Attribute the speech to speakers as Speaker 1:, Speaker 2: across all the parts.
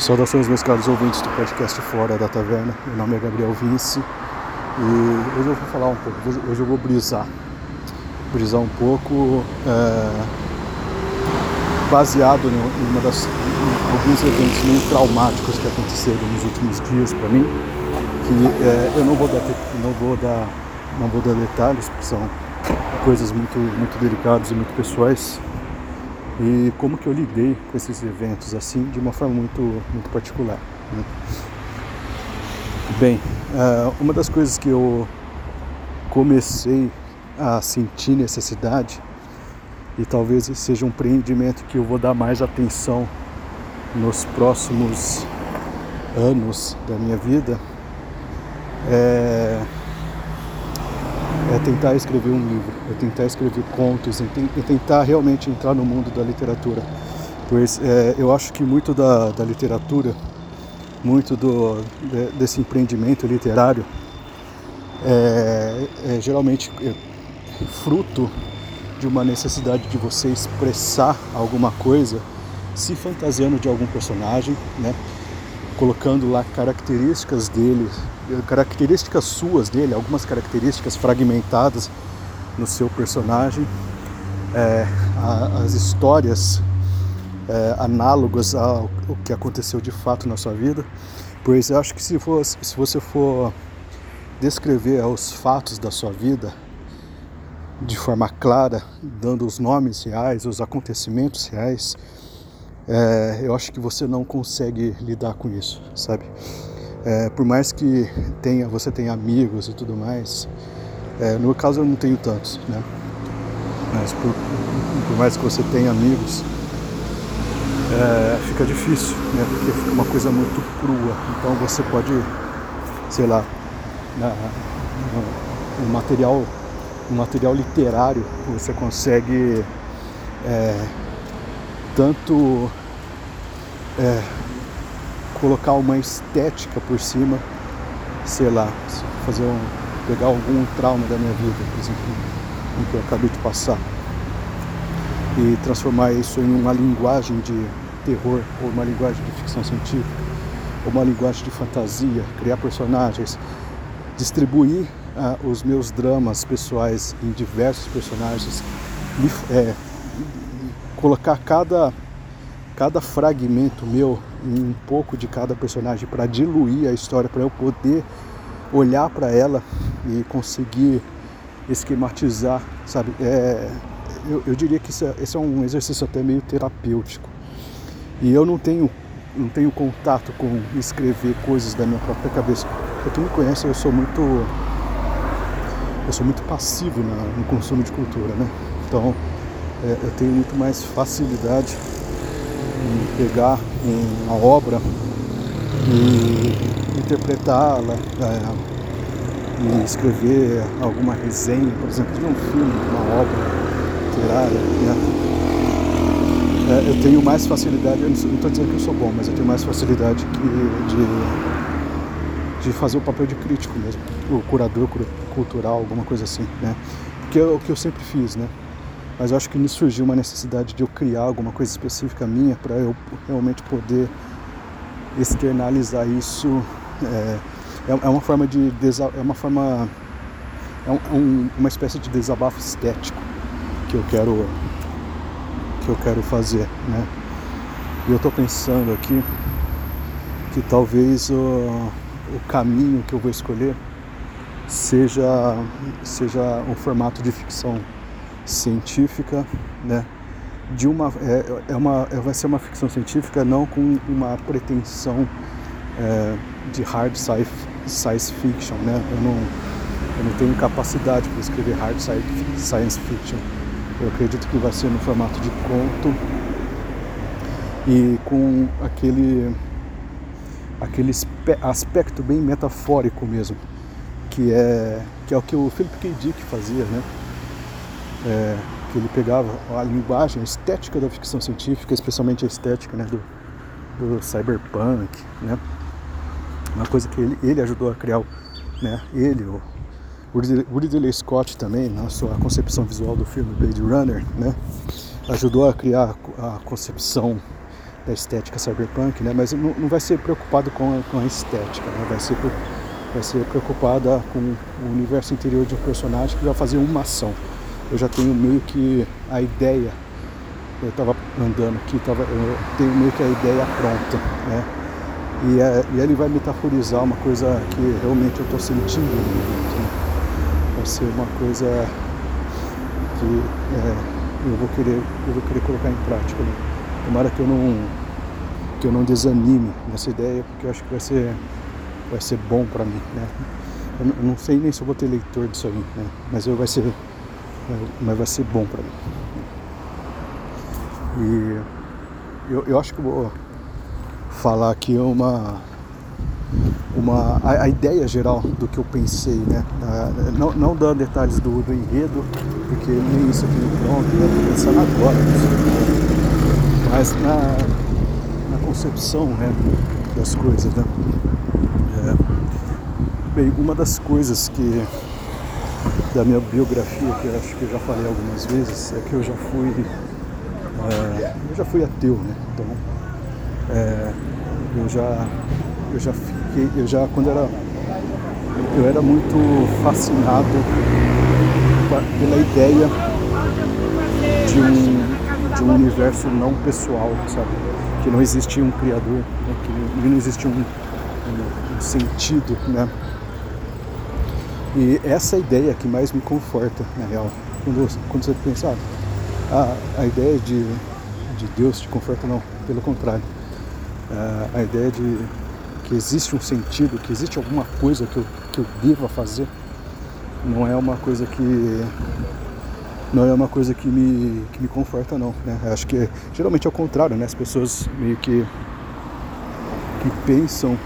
Speaker 1: Saudações, meus caros ouvintes do podcast Fora da Taverna. Meu nome é Gabriel Vince e hoje eu vou falar um pouco, hoje eu vou brisar. Brisar um pouco é, baseado em, uma das, em alguns eventos meio traumáticos que aconteceram nos últimos dias para mim, que é, eu não vou dar, não vou dar, não vou dar detalhes, porque são coisas muito, muito delicadas e muito pessoais e como que eu lidei com esses eventos assim de uma forma muito, muito particular. Né? Bem, uh, uma das coisas que eu comecei a sentir necessidade e talvez seja um empreendimento que eu vou dar mais atenção nos próximos anos da minha vida é é tentar escrever um livro, é tentar escrever contos, é tentar realmente entrar no mundo da literatura. Pois é, eu acho que muito da, da literatura, muito do, de, desse empreendimento literário, é, é geralmente é fruto de uma necessidade de você expressar alguma coisa, se fantasiando de algum personagem, né? Colocando lá características dele, características suas dele, algumas características fragmentadas no seu personagem, é, a, as histórias é, análogas ao, que aconteceu de fato na sua vida, pois eu acho que se, for, se você for descrever os fatos da sua vida de forma clara, dando os nomes reais, os acontecimentos reais, é, eu acho que você não consegue lidar com isso, sabe? É, por mais que tenha, você tenha amigos e tudo mais, é, no meu caso eu não tenho tantos, né? Mas por, por mais que você tenha amigos, é, fica difícil, né? Porque fica uma coisa muito crua. Então você pode, sei lá, no material, no material literário você consegue é, tanto é, colocar uma estética por cima, sei lá, fazer um, pegar algum trauma da minha vida, por exemplo, o que eu acabei de passar, e transformar isso em uma linguagem de terror, ou uma linguagem de ficção científica, ou uma linguagem de fantasia, criar personagens, distribuir ah, os meus dramas pessoais em diversos personagens, é, colocar cada cada fragmento meu em um pouco de cada personagem para diluir a história, para eu poder olhar para ela e conseguir esquematizar, sabe? É, eu, eu, diria que isso é, esse é um exercício até meio terapêutico. E eu não tenho, não tenho contato com escrever coisas da minha própria cabeça. Para quem me conhece, eu sou muito eu sou muito passivo na, no consumo de cultura, né? Então é, eu tenho muito mais facilidade pegar uma obra e interpretá-la é, e escrever alguma resenha, por exemplo, de um filme, uma obra literária. Né? É, eu tenho mais facilidade, eu não estou dizendo que eu sou bom, mas eu tenho mais facilidade que de, de fazer o papel de crítico mesmo, o curador cultural, alguma coisa assim, né? Porque é o que eu sempre fiz, né? Mas eu acho que me surgiu uma necessidade de eu criar alguma coisa específica minha para eu realmente poder externalizar isso. É, é, é uma forma de é uma forma é, é um, uma espécie de desabafo estético que eu quero que eu quero fazer, né? E eu estou pensando aqui que talvez o, o caminho que eu vou escolher seja seja um formato de ficção científica, né? De uma é, é uma é, vai ser uma ficção científica não com uma pretensão é, de hard science fiction, né? Eu não eu não tenho capacidade para escrever hard science fiction. Eu acredito que vai ser no formato de conto e com aquele aquele aspecto bem metafórico mesmo, que é que é o que o Philip K. Dick fazia, né? É, que ele pegava a linguagem, a estética da ficção científica, especialmente a estética né, do, do cyberpunk, né? Uma coisa que ele, ele ajudou a criar, né? Ele, o Ridley Scott também, na sua concepção visual do filme Blade Runner, né? Ajudou a criar a concepção da estética cyberpunk, né? Mas não, não vai ser preocupado com a, com a estética, né? Vai ser vai ser preocupada com o universo interior de um personagem que vai fazer uma ação. Eu já tenho meio que a ideia, eu estava andando aqui, tava, eu tenho meio que a ideia pronta, né? E, é, e ele vai metaforizar uma coisa que realmente eu estou sentindo. Né? Vai ser uma coisa que é, eu vou querer, eu vou querer colocar em prática. Né? Tomara que eu não que eu não desanime nessa ideia, porque eu acho que vai ser vai ser bom para mim, né? Eu não sei nem se eu vou ter leitor disso aí, né? Mas eu vai ser, mas vai ser bom para mim. E eu, eu acho que vou falar aqui uma uma a, a, ideia geral do que eu pensei, né? não, não dando detalhes do, do enredo, porque nem isso aqui pronto, eu tô pensando agora. Mas na, na concepção né, das coisas, né? Bem, uma das coisas que da minha biografia, que eu acho que eu já falei algumas vezes, é que eu já fui é, eu já fui ateu, né? Então é, eu já eu já fiquei, eu já quando era eu era muito fascinado pela ideia de um, de um universo não pessoal, sabe? Que não existia um criador, né? que não existia um, um, um sentido, né? E essa é ideia que mais me conforta, na real. Quando, quando você pensa, ah, a, a ideia de, de Deus te conforta, não, pelo contrário. Ah, a ideia de que existe um sentido, que existe alguma coisa que eu, que eu deva fazer, não é uma coisa que não é uma coisa que me, que me conforta não. Né? Acho que geralmente é o contrário, né? As pessoas meio que, que pensam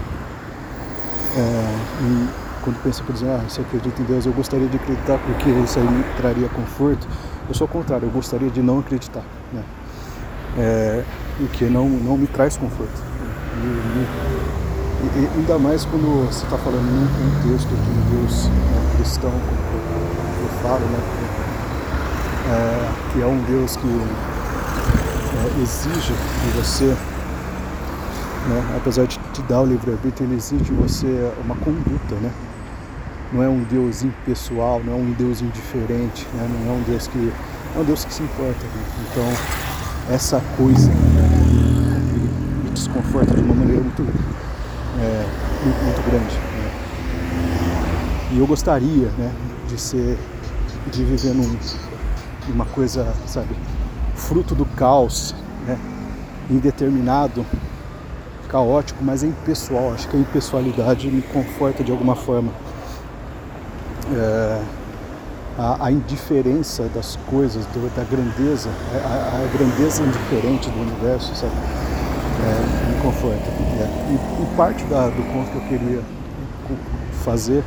Speaker 1: é, em quando pensa, por exemplo, ah, se eu acredito em Deus, eu gostaria de acreditar porque isso aí me traria conforto. Eu sou o contrário, eu gostaria de não acreditar, né? É, o que não, não me traz conforto. E, e, e ainda mais quando você está falando num contexto um Deus né, cristão, como eu, falo, né? É, que é um Deus que é, exige de você né? apesar de te dar o livre-arbítrio, ele exige de você uma conduta, né? Não é um Deus impessoal, não é um Deus indiferente, né? não é um Deus que é um Deus que se importa. Né? Então essa coisa me, me desconforta de uma maneira muito, é, muito, grande. Né? E eu gostaria né, de ser, de viver num, numa coisa, sabe, fruto do caos, né, indeterminado, caótico, mas é impessoal. Acho que a impessoalidade me conforta de alguma forma é, a, a, indiferença das coisas, do, da grandeza, a, a, grandeza indiferente do universo, sabe? É, me conforta. É. E, e, parte da, do ponto que eu queria fazer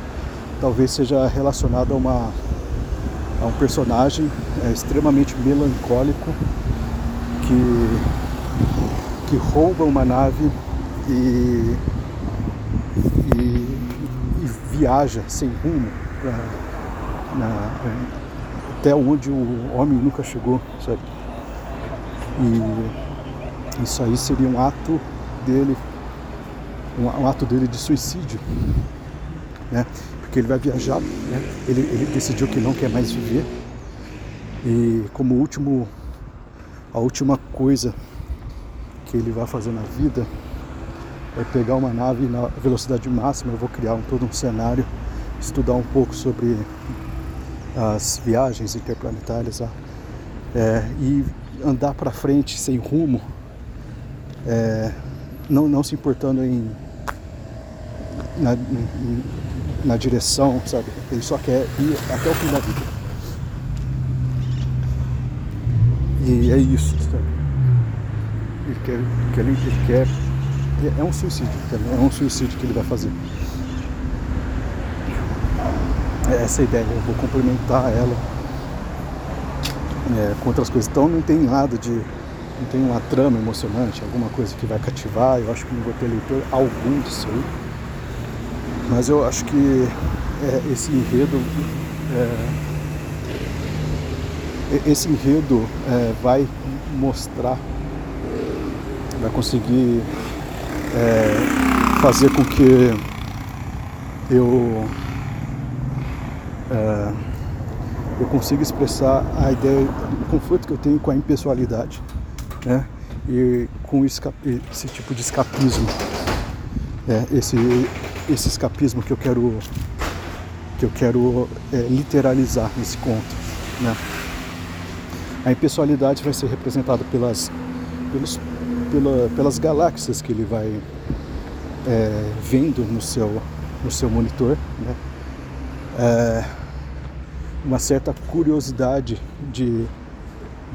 Speaker 1: talvez seja relacionado a, uma, a um personagem é, extremamente melancólico que, que rouba uma nave e, e, e viaja sem rumo pra, na, até onde o homem nunca chegou, sabe? E isso aí seria um ato dele, um, um ato dele de suicídio, né? Porque ele vai viajar, né? ele, ele decidiu que não quer mais viver e como último, a última coisa que ele vai fazer na vida é pegar uma nave na velocidade máxima. Eu vou criar um, todo um cenário estudar um pouco sobre as viagens interplanetárias lá, é, e andar para frente sem rumo, é, não, não se importando em na, em, na direção, sabe? Ele só quer ir até o fim da vida. E é isso, sabe? Ele quer, ele, quer é um suicídio, é um suicídio que ele vai fazer. Essa ideia, eu vou complementar ela é, com outras coisas. Então não tem nada de. não tem uma trama emocionante, alguma coisa que vai cativar, eu acho que não vou ter leitor algum disso aí. Mas eu acho que é, esse enredo. É, esse enredo é, vai mostrar vai conseguir é, fazer com que eu é, eu consiga expressar a ideia, o conforto que eu tenho com a impessoalidade, né? E com esse tipo de escapismo, é, esse, esse escapismo que eu quero que eu quero é, literalizar nesse conto, né? A impessoalidade vai ser representada pelas, pelos, pela, pelas galáxias que ele vai é, vendo no seu, no seu monitor, né? É, uma certa curiosidade de,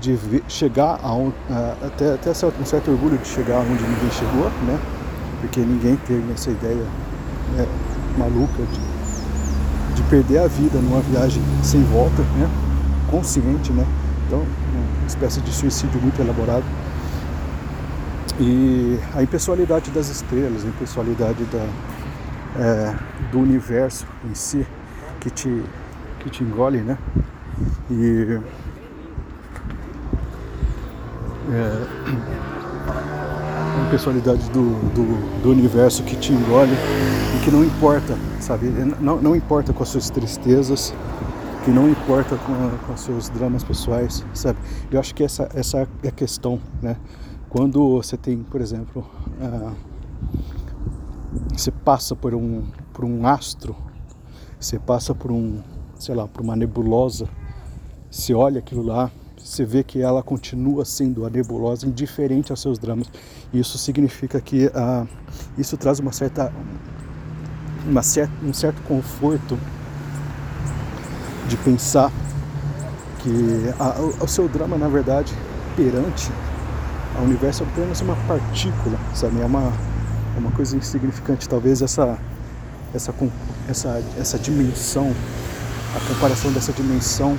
Speaker 1: de ver, chegar a, a, até, até um certo orgulho de chegar onde ninguém chegou, né? Porque ninguém tem essa ideia né, maluca de, de perder a vida numa viagem sem volta, né? Consciente, né? Então, uma espécie de suicídio muito elaborado. E a impessoalidade das estrelas, a impessoalidade da, é, do universo em si, que te, que te engole, né? E é, a impessoalidade do, do, do, universo que te engole e que não importa, sabe? Não, não importa com as suas tristezas, que não importa com, com seus dramas pessoais, sabe? Eu acho que essa, essa é a questão, né? Quando você tem, por exemplo, você passa por um, por um astro, você passa por um, sei lá, por uma nebulosa, você olha aquilo lá, você vê que ela continua sendo a nebulosa indiferente aos seus dramas. Isso significa que uh, isso traz uma certa, uma certa, um certo conforto de pensar que a, o seu drama, na verdade, perante ao universo é apenas uma partícula, sabe? É uma, uma coisa insignificante. Talvez essa, essa, essa, essa dimensão, a comparação dessa dimensão,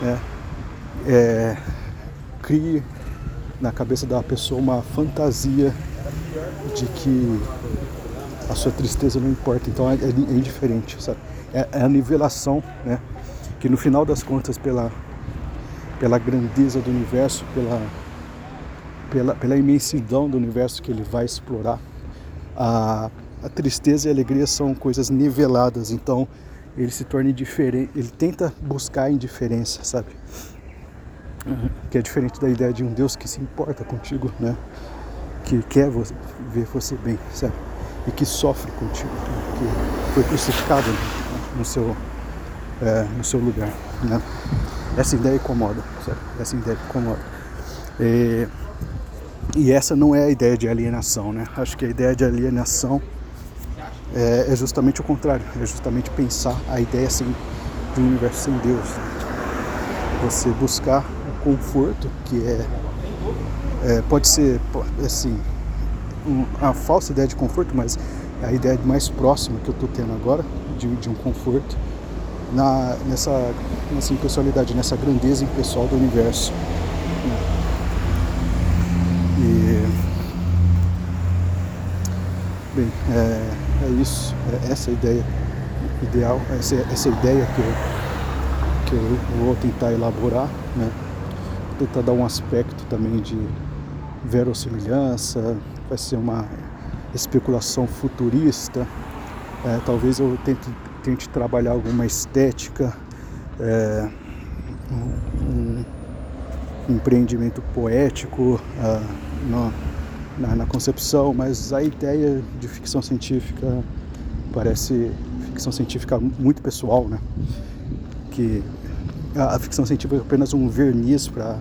Speaker 1: né, é, crie na cabeça da pessoa uma fantasia de que a sua tristeza não importa. Então é, é, é indiferente, sabe? É, é a nivelação, né? Que no final das contas, pela, pela grandeza do universo, pela, pela, pela imensidão do universo que ele vai explorar, a, a tristeza e a alegria são coisas niveladas. Então ele se torna indiferente, ele tenta buscar a indiferença, sabe? Uhum. Que é diferente da ideia de um Deus que se importa contigo, né? Que quer você, ver você bem, sabe? E que sofre contigo, que foi crucificado no seu, é, no seu lugar. Né? Essa ideia incomoda, sabe? Essa ideia incomoda. E, e, essa não é a ideia de alienação, né? Acho que a ideia de alienação é, é justamente o contrário, é justamente pensar a ideia assim, de um universo sem Deus. Você buscar o conforto que é, é pode ser assim um, a falsa ideia de conforto, mas é a ideia mais próxima que eu estou tendo agora de, de um conforto na, nessa, nessa impessoalidade, nessa grandeza impessoal do universo. E, bem, é, é isso, é essa ideia. Ideal, essa, essa ideia que eu, que eu vou tentar elaborar, né? tentar dar um aspecto também de verossimilhança, vai ser uma especulação futurista, é, talvez eu tente, tente, trabalhar alguma estética, é, um, um, empreendimento poético uh, na, na, concepção, mas a ideia de ficção científica parece ficção científica muito pessoal, né? Que a, a ficção científica é apenas um verniz para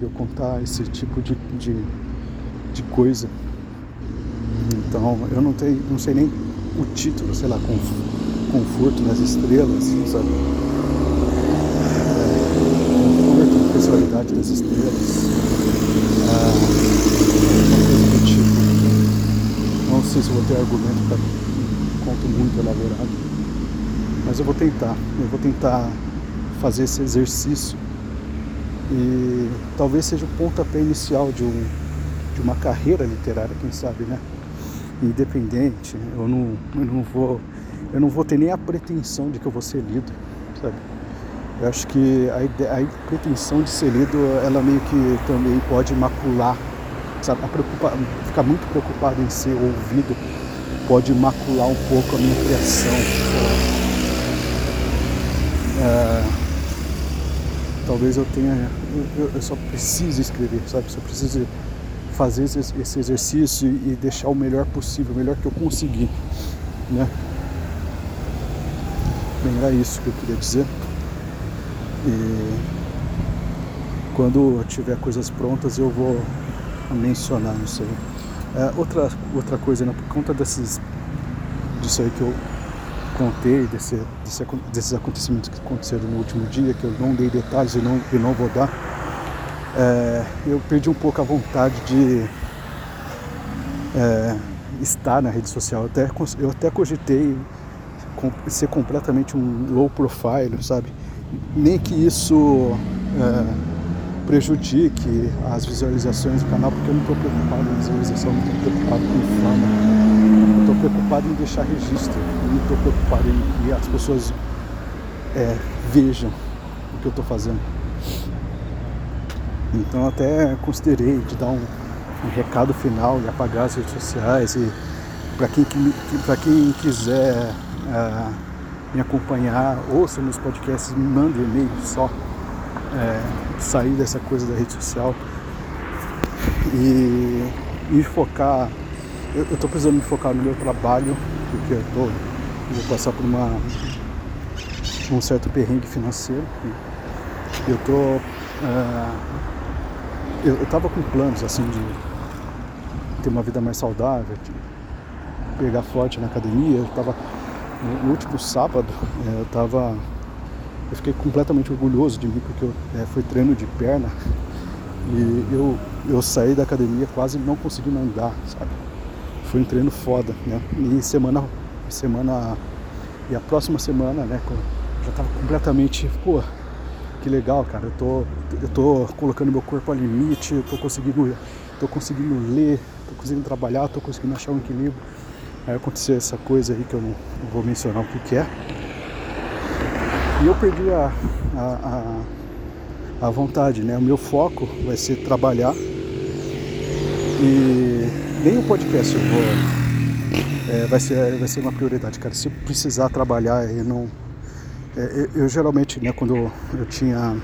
Speaker 1: eu contar esse tipo de, de, de coisa. Então eu não, tenho, não sei nem o título, sei lá, Conforto nas Estrelas, sabe? É, conforto, Pessoalidade das Estrelas. Ah, uma coisa do tipo. Não sei se vou ter argumento para um conto muito elaborado. Mas eu vou tentar. Eu vou tentar fazer esse exercício. E talvez seja o pontapé inicial de, um, de uma carreira literária, quem sabe, né? independente. Eu não, eu não vou eu não vou ter nem a pretensão de que eu vou ser lido, sabe? Eu acho que a, ideia, a pretensão de ser lido, ela meio que também pode macular sabe, ficar muito preocupado em ser ouvido pode macular um pouco a minha criação. É, talvez eu tenha, eu, eu, só preciso escrever, sabe? Só preciso fazer esse, exercício e, e deixar o melhor possível, o melhor que eu conseguir, né? Bem, era isso que eu queria dizer. E quando tiver coisas prontas eu vou mencionar isso aí. É, outra, outra coisa, né, por conta desses, disso aí que eu contei, desse, desse, desses acontecimentos que aconteceram no último dia, que eu não dei detalhes e não, e não vou dar, é, eu perdi um pouco a vontade de é, estar na rede social. Eu até, eu até cogitei ser completamente um low profile, sabe? Nem que isso é, prejudique as visualizações do canal, porque eu não estou preocupado em visualização, não estou preocupado com fama, estou preocupado em deixar registro, não estou preocupado em que as pessoas é, vejam o que eu estou fazendo. Então até considerei de dar um, um recado final e apagar as redes sociais e para quem, quem quiser uh, me acompanhar, ouça meus podcasts, me manda um e-mail só. É, sair dessa coisa da rede social e me focar. Eu, estou precisando me focar no meu trabalho, porque eu, tô, vou passar por uma, um certo perrengue financeiro. Eu tô. Uh, eu, eu tava com planos assim de ter uma vida mais saudável, pegar forte na academia, eu tava no, último sábado é, eu tava. Eu fiquei completamente orgulhoso de mim porque eu, é, foi treino de perna e eu, eu saí da academia quase não conseguindo andar, sabe? Foi um treino foda, né? E semana. semana e a próxima semana, né? Já tava completamente. Pô, que legal, cara. Eu tô, eu tô colocando meu corpo ao limite, eu tô conseguindo, tô conseguindo ler, tô conseguindo trabalhar, tô conseguindo achar um equilíbrio. Aí aconteceu essa coisa aí que eu não, vou mencionar o que, que, é. E eu perdi a, a, a, a, vontade, né? O meu foco vai ser trabalhar. E nem o podcast eu vou. É, vai, ser, vai ser uma prioridade, cara. Se precisar trabalhar, eu não. É, eu, eu, geralmente, né, quando eu tinha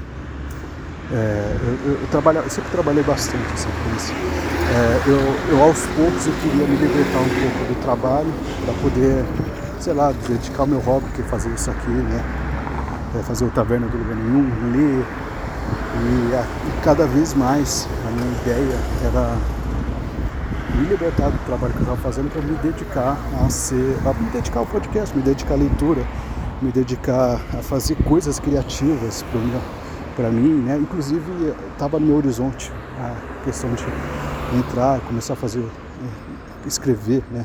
Speaker 1: é, eu, eu, trabalho, eu sempre trabalhei bastante assim, isso. É, eu, eu aos poucos eu queria me libertar um pouco do trabalho para poder, sei lá, dedicar o meu hobby, que é fazer isso aqui, né? Fazer o Taverna do Lugar Nenhum, ler. E, a, e cada vez mais a minha ideia era me libertar do trabalho que eu estava fazendo para me dedicar a ser, a me dedicar ao podcast, me dedicar à leitura, me dedicar a fazer coisas criativas para mim, né? Inclusive estava no meu horizonte a questão de entrar, começar a fazer, é, escrever, né?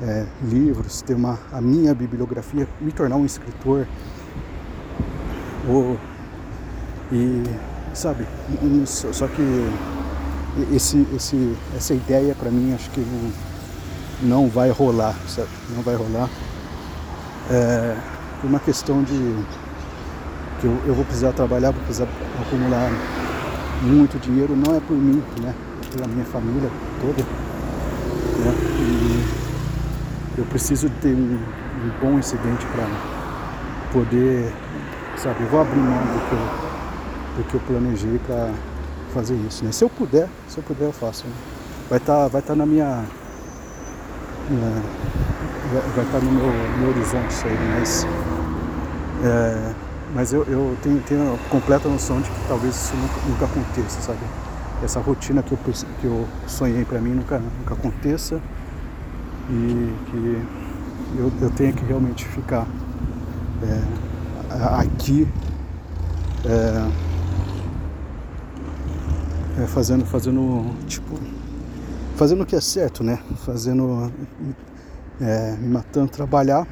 Speaker 1: É, livros, ter uma a minha bibliografia, me tornar um escritor, ou e sabe, só que esse, esse, essa ideia para mim acho que não, vai rolar, sabe? Não vai rolar. É, uma questão de que eu, eu vou precisar trabalhar, vou precisar acumular muito dinheiro, não é por mim, né? É pela minha família toda. Né? E eu preciso ter um, um bom incidente para poder, sabe, eu vou abrir mão do que eu, do que eu planejei para fazer isso, né? Se eu puder, se eu puder eu faço. Né? Vai estar tá, vai tá na minha. Na, vai estar tá no meu, meu horizonte isso aí, mas. É, mas eu, eu tenho, tenho completa noção de que talvez isso nunca, nunca aconteça, sabe? Essa rotina que eu, que eu sonhei para mim nunca, nunca aconteça e que eu, eu tenha que realmente ficar é, aqui é, é, fazendo, fazendo, tipo, fazendo o que é certo, né? Fazendo, é, me matando, trabalhar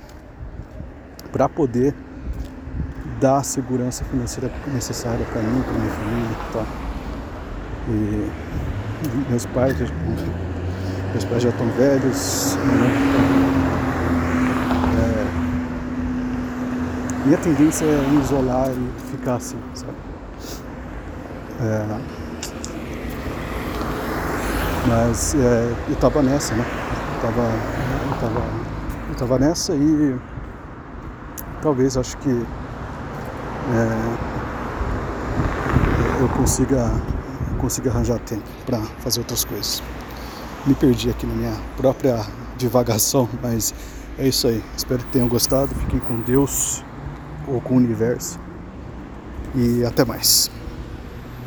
Speaker 1: para poder dar a segurança financeira necessária para mim, para minha família e tal. E meus pais, meus pais já estão velhos, né? Minha tendência é me isolar e ficar assim, sabe? É, Mas é, eu tava nessa, né? Eu tava, eu tava, eu tava nessa e talvez acho que é, eu consiga, consiga arranjar tempo para fazer outras coisas. Me perdi aqui na minha própria divagação, mas é isso aí. Espero que tenham gostado. Fiquem com Deus ou com o universo. E até mais.